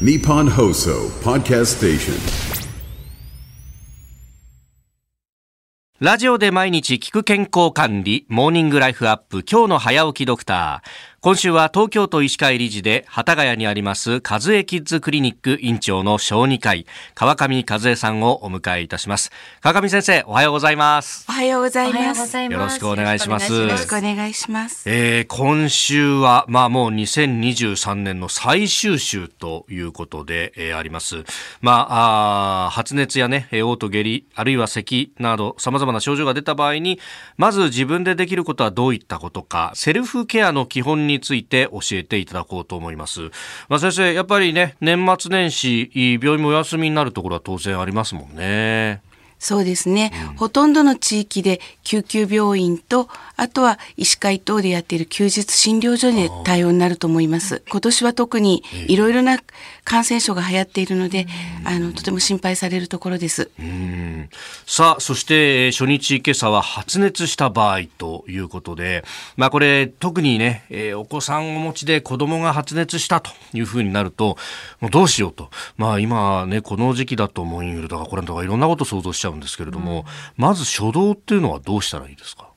Nippon Hoso Podcast Station. ラジオで毎日聞く健康管理、モーニングライフアップ、今日の早起きドクター。今週は東京都医師会理事で、幡ヶ谷にあります、和江キッズクリニック院長の小児科医、川上和江さんをお迎えいたします。川上先生、おはようございます。おはようございます。よろしくお願いします。よろしくお願いします。えー、今週は、まあもう2023年の最終週ということで、えー、あります。まあ、あ発熱やね、嘔吐下痢、あるいは咳など様々な症状が出た場合に、まず自分でできることはどういったことか、セルフケアの基本にについて教えていただこうと思います。まあ、先生、やっぱりね、年末年始、病院もお休みになるところは当然ありますもんね。そうですね、うん、ほとんどの地域で救急病院とあとは医師会等でやっている休日診療所で対応になると思います。今年は特にいろいろな感染症が流行っているので、あのとても心配されるところです。さあそして初日今朝は発熱した場合ということでまあこれ特にね、えー、お子さんをお持ちで子供が発熱したというふうになるともうどうしようと。まあ今ねこの時期だと思うだからこれとかいろんなこと想像しちゃうんですけれども、うん、まず初動っていうのはどうしたらいいですか？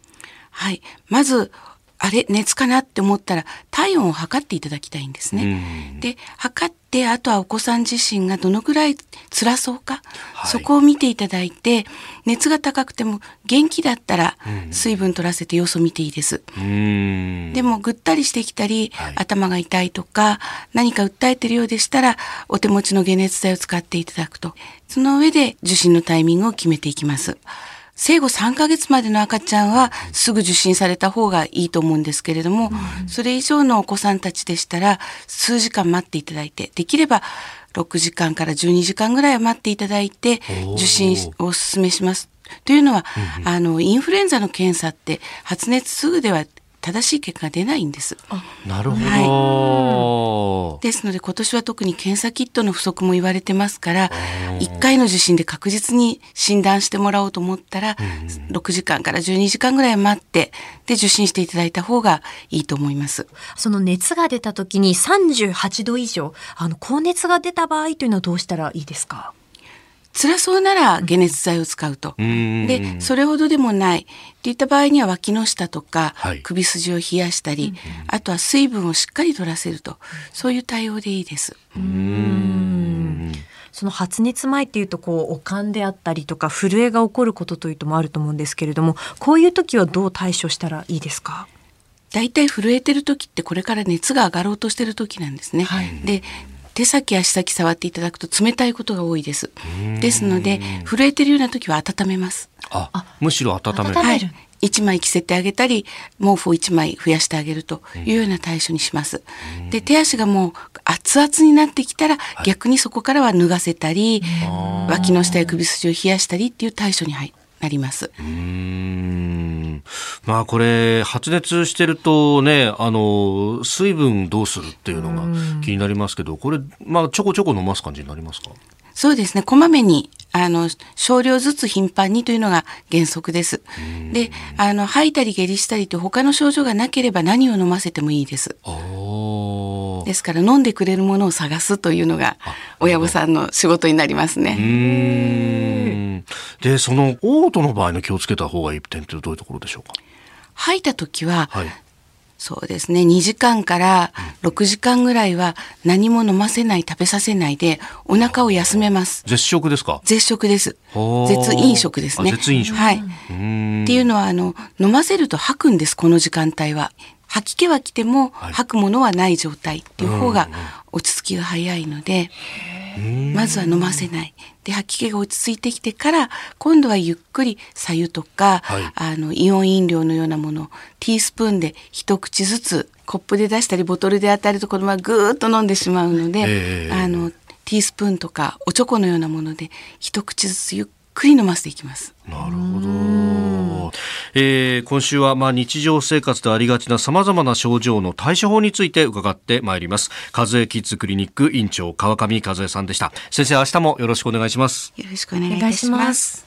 はい。まず、あれ熱かなって思ったら体温を測っていただきたいんですね。で測ってあとはお子さん自身がどのぐらい辛そうか、はい、そこを見ていただいて熱が高くても元気だったら水分取らせて様子を見ていいです。でもぐったりしてきたり、はい、頭が痛いとか何か訴えてるようでしたらお手持ちの解熱剤を使っていただくとその上で受診のタイミングを決めていきます。生後3ヶ月までの赤ちゃんはすぐ受診された方がいいと思うんですけれども、それ以上のお子さんたちでしたら数時間待っていただいて、できれば6時間から12時間ぐらいは待っていただいて受診をお勧めします。というのは、あのインフルエンザの検査って発熱すぐでは正しい結果が出ないんです。なるほど、はい、ですので今年は特に検査キットの不足も言われてますから1回の受診で確実に診断してもらおうと思ったら、うん、6時間から12時間ぐらい待ってで受診していただいた方がいいと思います。その熱が出た時に38度以上あの高熱が出た場合というのはどうしたらいいですか？辛そうなら解熱剤を使うと。で、それほどでもない。っていった場合には脇の下とか、首筋を冷やしたり、あとは水分をしっかり取らせると、そういう対応でいいです。その発熱前っていうとこうおかんであったりとか震えが起こることというのもあると思うんですけれどもこういう時はどう対処したらいいですか？大体震えてる時ってこれから熱が上がろうとしてる時なんですね。はい、で手先足先触っていただくと冷たいことが多いです。ですので震えてるような時は温めます。あ、むしろ温める。はい。1枚着せてあげたり毛布を1枚増やしてあげるというような対処にします。で手足がもう熱々になってきたら、逆にそこからは脱がせたり脇の下や首筋を冷やしたりっていう対処になります。まあこれ発熱してるとねあの水分どうするっていうのが気になりますけどこれまあちょこちょこ飲ます感じになりますか？そうですね。こまめにあの少量ずつ頻繁にというのが原則です。であの吐いたり下痢したりと他の症状がなければ何を飲ませてもいいです。ですから飲んでくれるものを探すというのが親御さんの仕事になりますね。でその嘔吐の場合の気をつけた方がいい点ってどういうところでしょうか？吐いた時は、はい、そうですね。2時間から6時間ぐらいは何も飲ませない食べさせないでお腹を休めます。絶食ですか？絶食です。絶飲食ですね。絶飲食。はい。っていうのはあの飲ませると吐くんですこの時間帯は。吐き気は来ても吐くものはない状態っていう方が落ち着きが早いので、まずは飲ませない。で吐き気が落ち着いてきてから今度はゆっくり白湯とか、はい、あのイオン飲料のようなものをティースプーンで一口ずつコップで出したりボトルで当たると子供はぐーっと飲んでしまうので、えー、あのティースプーンとかおチョコのようなもので一口ずつゆっくり飲ませていきます。なるほど。えー、今週はまあ日常生活でありがちなさまざまな症状の対処法について伺ってまいります。和江キッズクリニック院長川上和江さんでした。先生、明日もよろしくお願いします。よろしくお願いします。